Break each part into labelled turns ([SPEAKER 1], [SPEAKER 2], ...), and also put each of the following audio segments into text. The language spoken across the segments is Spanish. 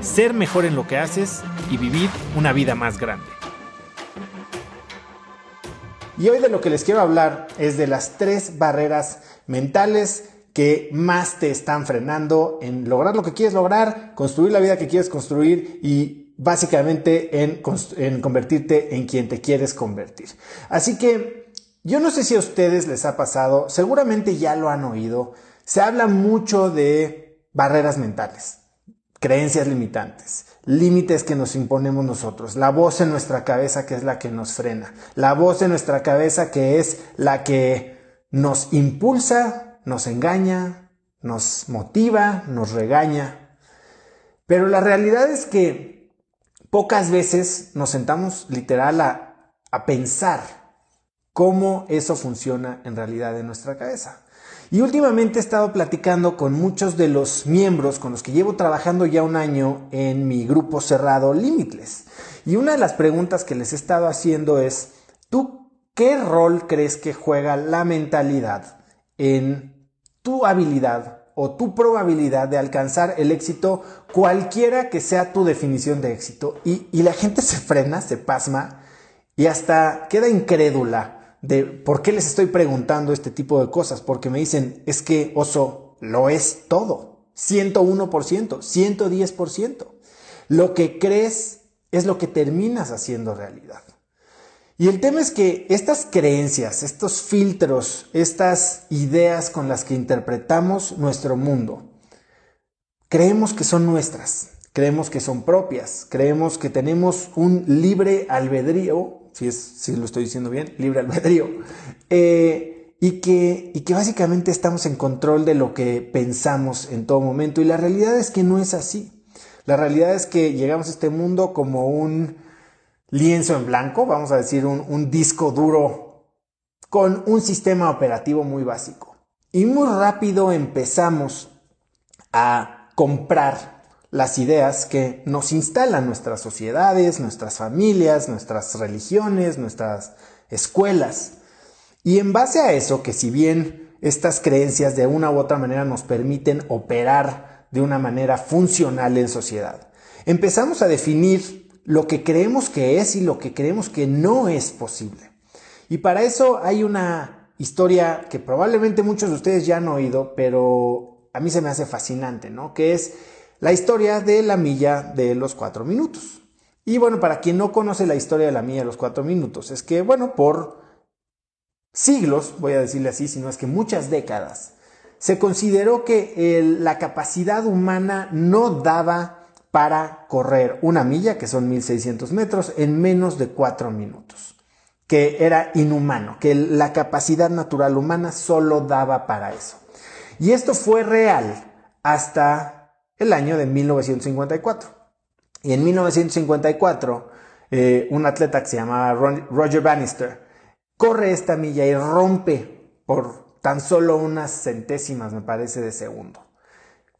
[SPEAKER 1] ser mejor en lo que haces y vivir una vida más grande.
[SPEAKER 2] Y hoy de lo que les quiero hablar es de las tres barreras mentales que más te están frenando en lograr lo que quieres lograr, construir la vida que quieres construir y básicamente en, convertirte en quien te quieres convertir. Así que yo no sé si a ustedes les ha pasado, seguramente ya lo han oído, se habla mucho de barreras mentales, creencias limitantes, límites que nos imponemos nosotros, la voz en nuestra cabeza que es la que nos frena, la voz en nuestra cabeza que es la que nos impulsa, nos engaña, nos motiva, nos regaña. Pero la realidad es que pocas veces nos sentamos literal a, a pensar cómo eso funciona en realidad en nuestra cabeza. Y últimamente he estado platicando con muchos de los miembros con los que llevo trabajando ya un año en mi grupo cerrado Limitless. Y una de las preguntas que les he estado haciendo es, ¿tú qué rol crees que juega la mentalidad en tu habilidad o tu probabilidad de alcanzar el éxito, cualquiera que sea tu definición de éxito? Y, y la gente se frena, se pasma y hasta queda incrédula de por qué les estoy preguntando este tipo de cosas, porque me dicen, es que oso lo es todo, 101%, 110%. Lo que crees es lo que terminas haciendo realidad. Y el tema es que estas creencias, estos filtros, estas ideas con las que interpretamos nuestro mundo, creemos que son nuestras, creemos que son propias, creemos que tenemos un libre albedrío si, es, si lo estoy diciendo bien, libre albedrío, eh, y, que, y que básicamente estamos en control de lo que pensamos en todo momento. Y la realidad es que no es así. La realidad es que llegamos a este mundo como un lienzo en blanco, vamos a decir un, un disco duro con un sistema operativo muy básico. Y muy rápido empezamos a comprar las ideas que nos instalan nuestras sociedades, nuestras familias, nuestras religiones, nuestras escuelas. Y en base a eso, que si bien estas creencias de una u otra manera nos permiten operar de una manera funcional en sociedad, empezamos a definir lo que creemos que es y lo que creemos que no es posible. Y para eso hay una historia que probablemente muchos de ustedes ya han oído, pero a mí se me hace fascinante, ¿no? Que es la historia de la milla de los cuatro minutos. Y bueno, para quien no conoce la historia de la milla de los cuatro minutos, es que, bueno, por siglos, voy a decirle así, sino es que muchas décadas, se consideró que la capacidad humana no daba para correr una milla, que son 1600 metros, en menos de cuatro minutos, que era inhumano, que la capacidad natural humana solo daba para eso. Y esto fue real hasta el año de 1954. Y en 1954, eh, un atleta que se llamaba Roger Bannister corre esta milla y rompe por tan solo unas centésimas, me parece, de segundo.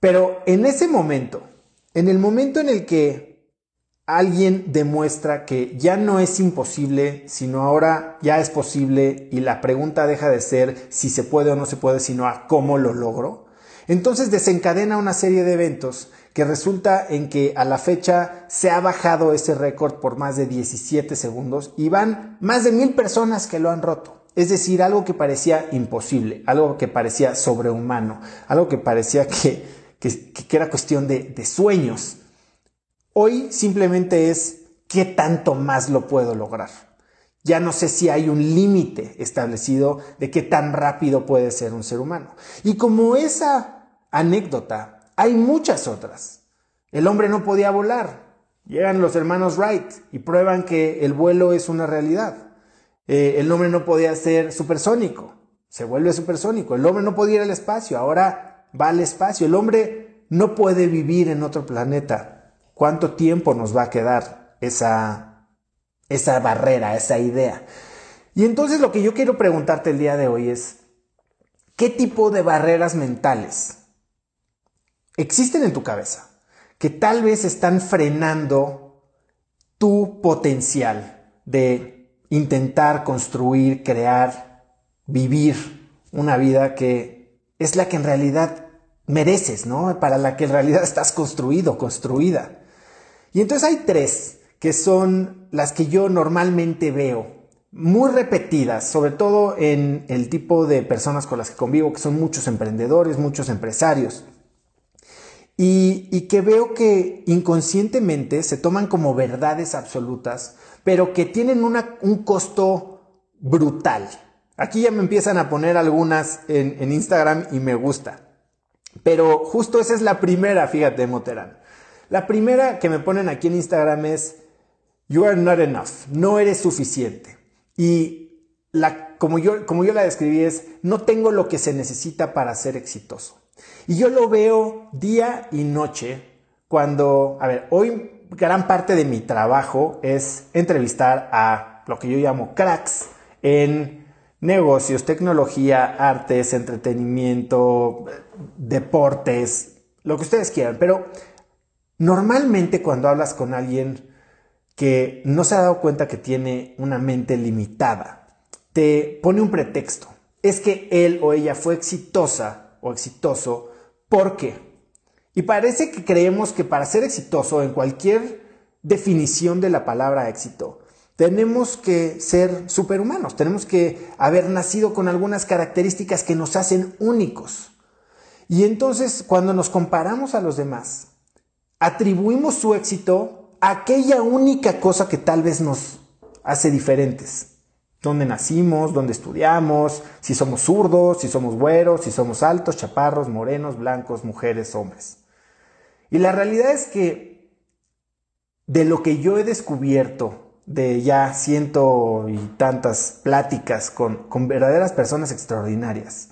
[SPEAKER 2] Pero en ese momento, en el momento en el que alguien demuestra que ya no es imposible, sino ahora ya es posible y la pregunta deja de ser si se puede o no se puede, sino a cómo lo logro, entonces desencadena una serie de eventos que resulta en que a la fecha se ha bajado ese récord por más de 17 segundos y van más de mil personas que lo han roto. Es decir, algo que parecía imposible, algo que parecía sobrehumano, algo que parecía que, era cuestión de, de sueños. Hoy simplemente es qué tanto más lo puedo lograr. Ya no sé si hay un límite establecido de qué tan rápido puede ser un ser humano. Y como esa anécdota. Hay muchas otras. El hombre no podía volar. Llegan los hermanos Wright y prueban que el vuelo es una realidad. Eh, el hombre no podía ser supersónico. Se vuelve supersónico. El hombre no podía ir al espacio. Ahora va al espacio. El hombre no puede vivir en otro planeta. ¿Cuánto tiempo nos va a quedar esa, esa barrera, esa idea? Y entonces lo que yo quiero preguntarte el día de hoy es, ¿qué tipo de barreras mentales existen en tu cabeza que tal vez están frenando tu potencial de intentar construir, crear, vivir una vida que es la que en realidad mereces, ¿no? Para la que en realidad estás construido, construida. Y entonces hay tres que son las que yo normalmente veo muy repetidas, sobre todo en el tipo de personas con las que convivo, que son muchos emprendedores, muchos empresarios, y, que veo que inconscientemente se toman como verdades absolutas, pero que tienen un costo brutal. Aquí ya me empiezan a poner algunas en, Instagram y me gusta. Pero justo esa es la primera, fíjate, Moterán. La primera que me ponen aquí en Instagram es, You are not enough, no eres suficiente. Y la, como, yo, como yo la describí es, no tengo lo que se necesita para ser exitoso. Y yo lo veo día y noche cuando, a ver, hoy gran parte de mi trabajo es entrevistar a lo que yo llamo cracks en negocios, tecnología, artes, entretenimiento, deportes, lo que ustedes quieran. Pero normalmente cuando hablas con alguien que no se ha dado cuenta que tiene una mente limitada, te pone un pretexto. Es que él o ella fue exitosa o exitoso porque. Y parece que creemos que para ser exitoso en cualquier definición de la palabra éxito, tenemos que ser superhumanos, tenemos que haber nacido con algunas características que nos hacen únicos. Y entonces cuando nos comparamos a los demás, atribuimos su éxito aquella única cosa que tal vez nos hace diferentes. Dónde nacimos, dónde estudiamos, si somos zurdos, si somos güeros, si somos altos, chaparros, morenos, blancos, mujeres, hombres. Y la realidad es que de lo que yo he descubierto de ya ciento y tantas pláticas con, con verdaderas personas extraordinarias,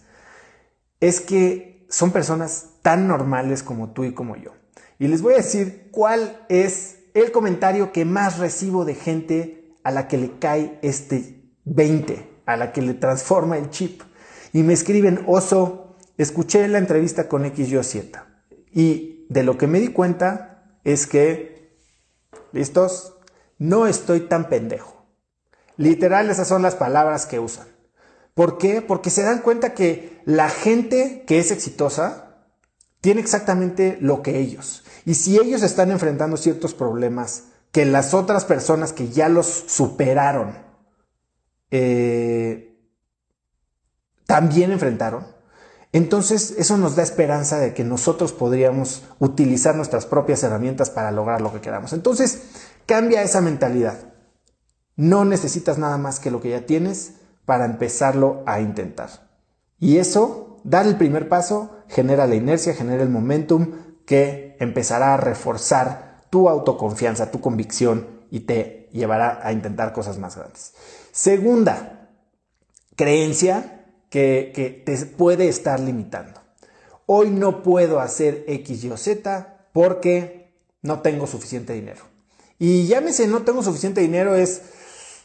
[SPEAKER 2] es que son personas tan normales como tú y como yo. Y les voy a decir cuál es el comentario que más recibo de gente a la que le cae este 20, a la que le transforma el chip. Y me escriben, oso, escuché la entrevista con X, Y Z. Y de lo que me di cuenta es que, ¿listos? No estoy tan pendejo. Literal, esas son las palabras que usan. ¿Por qué? Porque se dan cuenta que la gente que es exitosa tiene exactamente lo que ellos. Y si ellos están enfrentando ciertos problemas que las otras personas que ya los superaron eh, también enfrentaron, entonces eso nos da esperanza de que nosotros podríamos utilizar nuestras propias herramientas para lograr lo que queramos. Entonces, cambia esa mentalidad. No necesitas nada más que lo que ya tienes para empezarlo a intentar. Y eso, dar el primer paso, genera la inercia, genera el momentum que empezará a reforzar tu autoconfianza, tu convicción y te llevará a intentar cosas más grandes. Segunda, creencia que, te puede estar limitando. Hoy no puedo hacer X, Y o Z porque no tengo suficiente dinero. Y llámese no tengo suficiente dinero es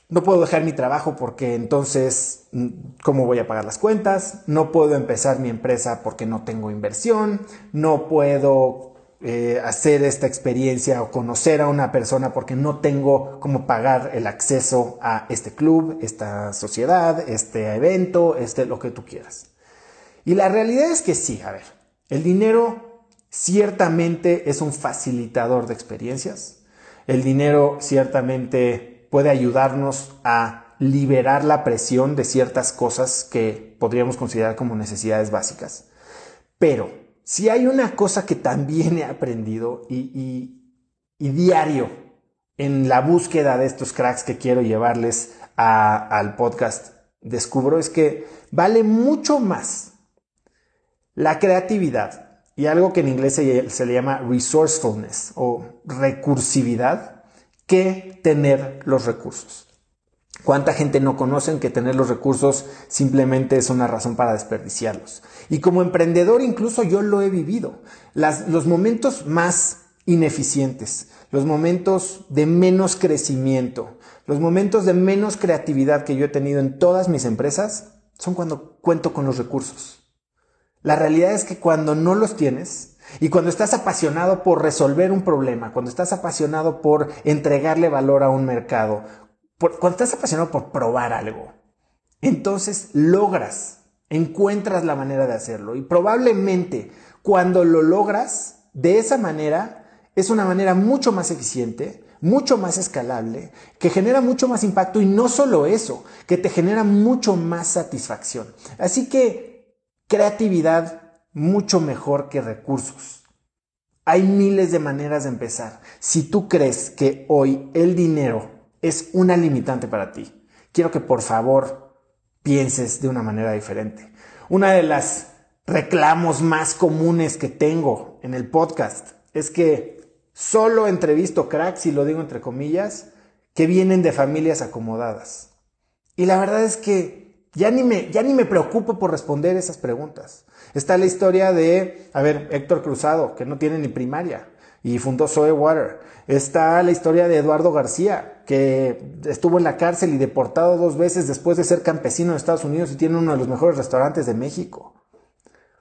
[SPEAKER 2] no puedo dejar mi trabajo porque entonces, mm, ¿cómo voy a pagar las cuentas? No puedo empezar mi empresa porque no tengo inversión. No puedo eh, hacer esta experiencia o conocer a una persona porque no tengo cómo pagar el acceso a este club, esta sociedad, este evento, este lo que tú quieras. Y la realidad es que sí, a ver, el dinero ciertamente es un facilitador de experiencias. El dinero ciertamente puede ayudarnos a liberar la presión de ciertas cosas que podríamos considerar como necesidades básicas. Pero si hay una cosa que también he aprendido y, diario en la búsqueda de estos cracks que quiero llevarles al podcast, descubro es que vale mucho más la creatividad y algo que en inglés se, se le llama resourcefulness o recursividad que tener los recursos. ¿Cuánta gente no conocen que tener los recursos simplemente es una razón para desperdiciarlos? Y como emprendedor incluso yo lo he vivido. los momentos más ineficientes, los momentos de menos crecimiento, los momentos de menos creatividad que yo he tenido en todas mis empresas son cuando cuento con los recursos. La realidad es que cuando no los tienes y cuando estás apasionado por resolver un problema, cuando estás apasionado por entregarle valor a un mercado, cuando estás apasionado por probar algo, entonces logras, encuentras la manera de hacerlo y probablemente cuando lo logras de esa manera es una manera mucho más eficiente, mucho más escalable, que genera mucho más impacto y no solo eso, que te genera mucho más satisfacción. Así que creatividad mucho mejor que recursos. Hay miles de maneras de empezar. Si tú crees que hoy el dinero es una limitante para ti, quiero que por favor pienses de una manera diferente. Una de las reclamos más comunes que tengo en el podcast es que Solo entrevisto cracks, y lo digo entre comillas, que vienen de familias acomodadas. Y la verdad es que ya ni me, ya ni me preocupo por responder esas preguntas. Está la historia de, a ver, Héctor Cruzado, que no tiene ni primaria y fundó Soe Water. Está la historia de Eduardo García, que estuvo en la cárcel y deportado dos veces después de ser campesino en Estados Unidos y tiene uno de los mejores restaurantes de México.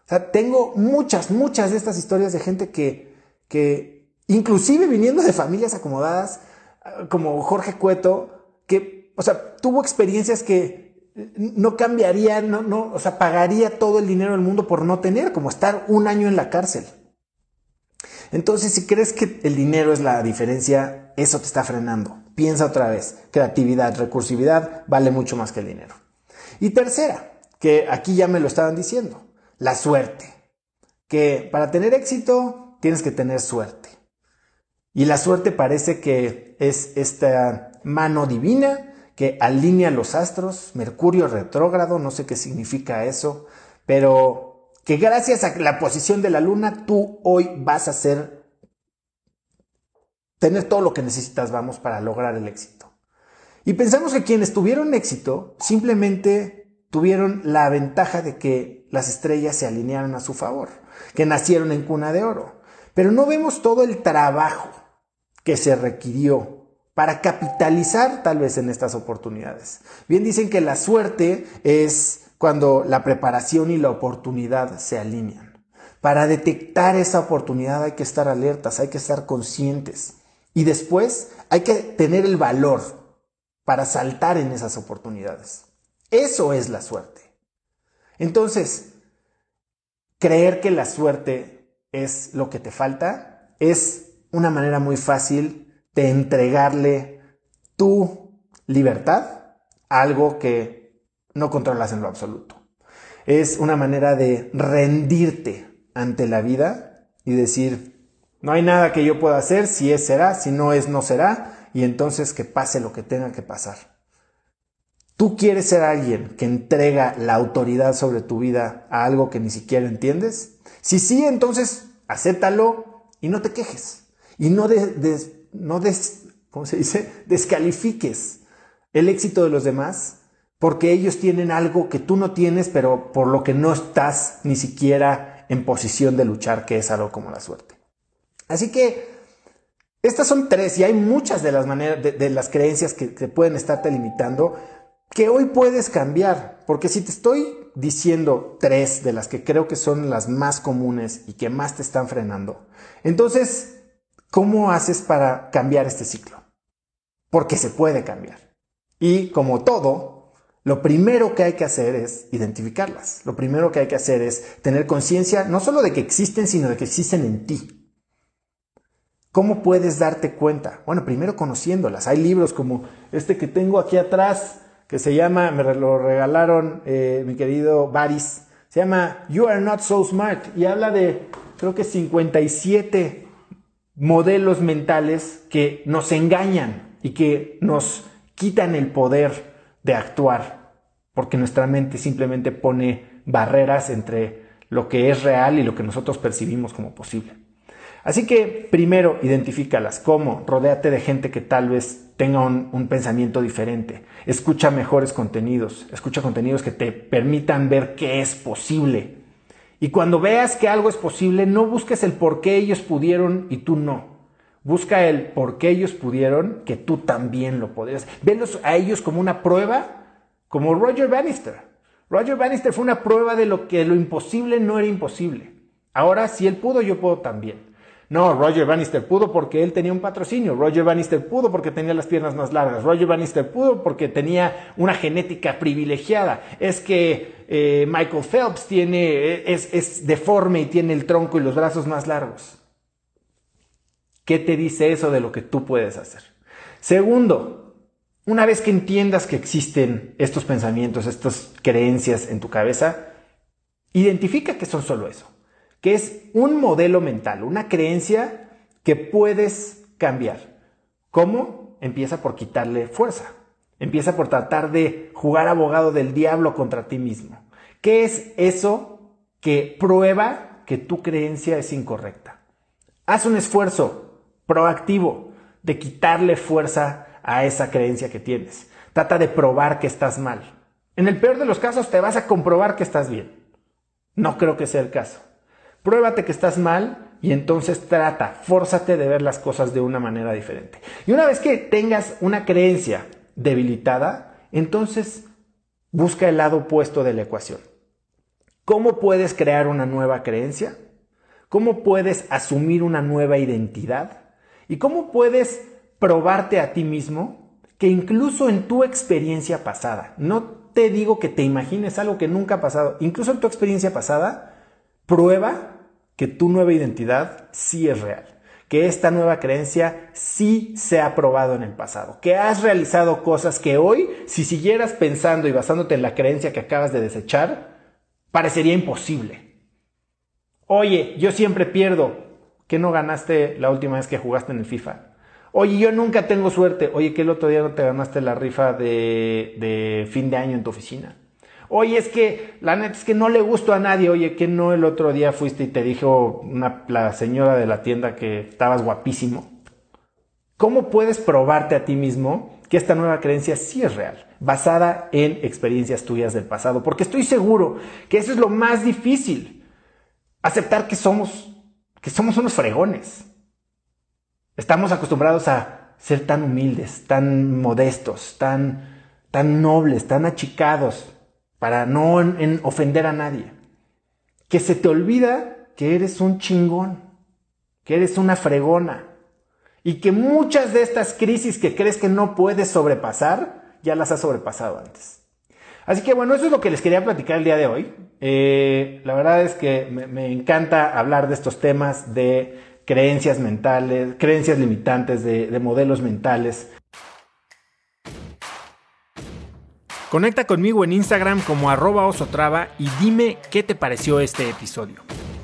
[SPEAKER 2] O sea, tengo muchas, muchas de estas historias de gente que, que inclusive viniendo de familias acomodadas, como Jorge Cueto, que, o sea, tuvo experiencias que no cambiaría, no, no, o sea, pagaría todo el dinero del mundo por no tener, como estar un año en la cárcel. Entonces, si crees que el dinero es la diferencia, eso te está frenando. Piensa otra vez, creatividad, recursividad vale mucho más que el dinero. Y tercera, que aquí ya me lo estaban diciendo, la suerte. Que para tener éxito tienes que tener suerte. Y la suerte parece que es esta mano divina que alinea los astros, Mercurio retrógrado, no sé qué significa eso, pero que gracias a la posición de la luna tú hoy vas a ser, tener todo lo que necesitas, vamos, para lograr el éxito. Y pensamos que quienes tuvieron éxito simplemente tuvieron la ventaja de que las estrellas se alinearon a su favor, que nacieron en cuna de oro. Pero no vemos todo el trabajo que se requirió para capitalizar tal vez en estas oportunidades. Bien dicen que la suerte es cuando la preparación y la oportunidad se alinean. Para detectar esa oportunidad hay que estar alertas, hay que estar conscientes y después hay que tener el valor para saltar en esas oportunidades. Eso es la suerte. Entonces, creer que la suerte es lo que te falta es una manera muy fácil de entregarle tu libertad a algo que no controlas en lo absoluto. Es una manera de rendirte ante la vida y decir, no hay nada que yo pueda hacer, si es será, si no es no será, y entonces que pase lo que tenga que pasar. ¿Tú quieres ser alguien que entrega la autoridad sobre tu vida a algo que ni siquiera entiendes? Si sí, entonces acéptalo y no te quejes y no, no ¿cómo se dice? descalifiques el éxito de los demás porque ellos tienen algo que tú no tienes, pero por lo que no estás ni siquiera en posición de luchar, que es algo como la suerte. Así que estas son tres y hay muchas de las maneras, de, las creencias que, que pueden estarte limitando que hoy puedes cambiar, porque si te estoy diciendo tres de las que creo que son las más comunes y que más te están frenando, entonces ¿Cómo haces para cambiar este ciclo? Porque se puede cambiar. Y como todo, lo primero que hay que hacer es identificarlas. Lo primero que hay que hacer es tener conciencia no solo de que existen, sino de que existen en ti. ¿Cómo puedes darte cuenta? Bueno, primero conociéndolas. Hay libros como este que tengo aquí atrás, que se llama, me lo regalaron eh, mi querido Baris, se llama You Are Not So Smart y habla de, creo que 57 modelos mentales que nos engañan y que nos quitan el poder de actuar, porque nuestra mente simplemente pone barreras entre lo que es real y lo que nosotros percibimos como posible. Así que primero identifícalas. ¿Cómo? Rodéate de gente que tal vez tenga un, un, pensamiento diferente. Escucha mejores contenidos. Escucha contenidos que te permitan ver qué es posible y cuando veas que algo es posible, no busques el por qué ellos pudieron y tú no. Busca el por qué ellos pudieron, que tú también lo podrías. Velos a ellos como una prueba, como Roger Bannister. Roger Bannister fue una prueba de lo que lo imposible no era imposible. Ahora, si él pudo, yo puedo también. No, Roger Bannister pudo porque él tenía un patrocinio. Roger Bannister pudo porque tenía las piernas más largas. Roger Bannister pudo porque tenía una genética privilegiada. Es que eh, Michael Phelps tiene, es, es deforme y tiene el tronco y los brazos más largos. ¿Qué te dice eso de lo que tú puedes hacer? Segundo, una vez que entiendas que existen estos pensamientos, estas creencias en tu cabeza, identifica que son solo eso que es un modelo mental, una creencia que puedes cambiar. ¿Cómo? Empieza por quitarle fuerza. Empieza por tratar de jugar abogado del diablo contra ti mismo. ¿Qué es eso que prueba que tu creencia es incorrecta? Haz un esfuerzo proactivo de quitarle fuerza a esa creencia que tienes. Trata de probar que estás mal. En el peor de los casos te vas a comprobar que estás bien. No creo que sea el caso. Pruébate que estás mal y entonces trata, fórzate de ver las cosas de una manera diferente. Y una vez que tengas una creencia debilitada, entonces busca el lado opuesto de la ecuación. ¿Cómo puedes crear una nueva creencia? ¿Cómo puedes asumir una nueva identidad? ¿Y cómo puedes probarte a ti mismo que incluso en tu experiencia pasada, no te digo que te imagines algo que nunca ha pasado, incluso en tu experiencia pasada, prueba que tu nueva identidad sí es real, que esta nueva creencia sí se ha probado en el pasado, que has realizado cosas que hoy, si siguieras pensando y basándote en la creencia que acabas de desechar, parecería imposible. Oye, yo siempre pierdo. ¿Qué no ganaste la última vez que jugaste en el FIFA? Oye, yo nunca tengo suerte. Oye, que el otro día no te ganaste la rifa de, fin de año en tu oficina. Oye, es que la neta es que no le gustó a nadie. Oye, que no el otro día fuiste y te dijo una, la señora de la tienda que estabas guapísimo. ¿Cómo puedes probarte a ti mismo que esta nueva creencia sí es real, basada en experiencias tuyas del pasado? Porque estoy seguro que eso es lo más difícil. Aceptar que somos, que somos unos fregones. Estamos acostumbrados a ser tan humildes, tan modestos, tan, tan nobles, tan achicados para no ofender a nadie. Que se te olvida que eres un chingón, que eres una fregona y que muchas de estas crisis que crees que no puedes sobrepasar, ya las has sobrepasado antes. Así que bueno, eso es lo que les quería platicar el día de hoy. Eh, la verdad es que me, encanta hablar de estos temas de creencias mentales, creencias limitantes, de modelos mentales.
[SPEAKER 1] Conecta conmigo en Instagram como arroba osotrava y dime qué te pareció este episodio.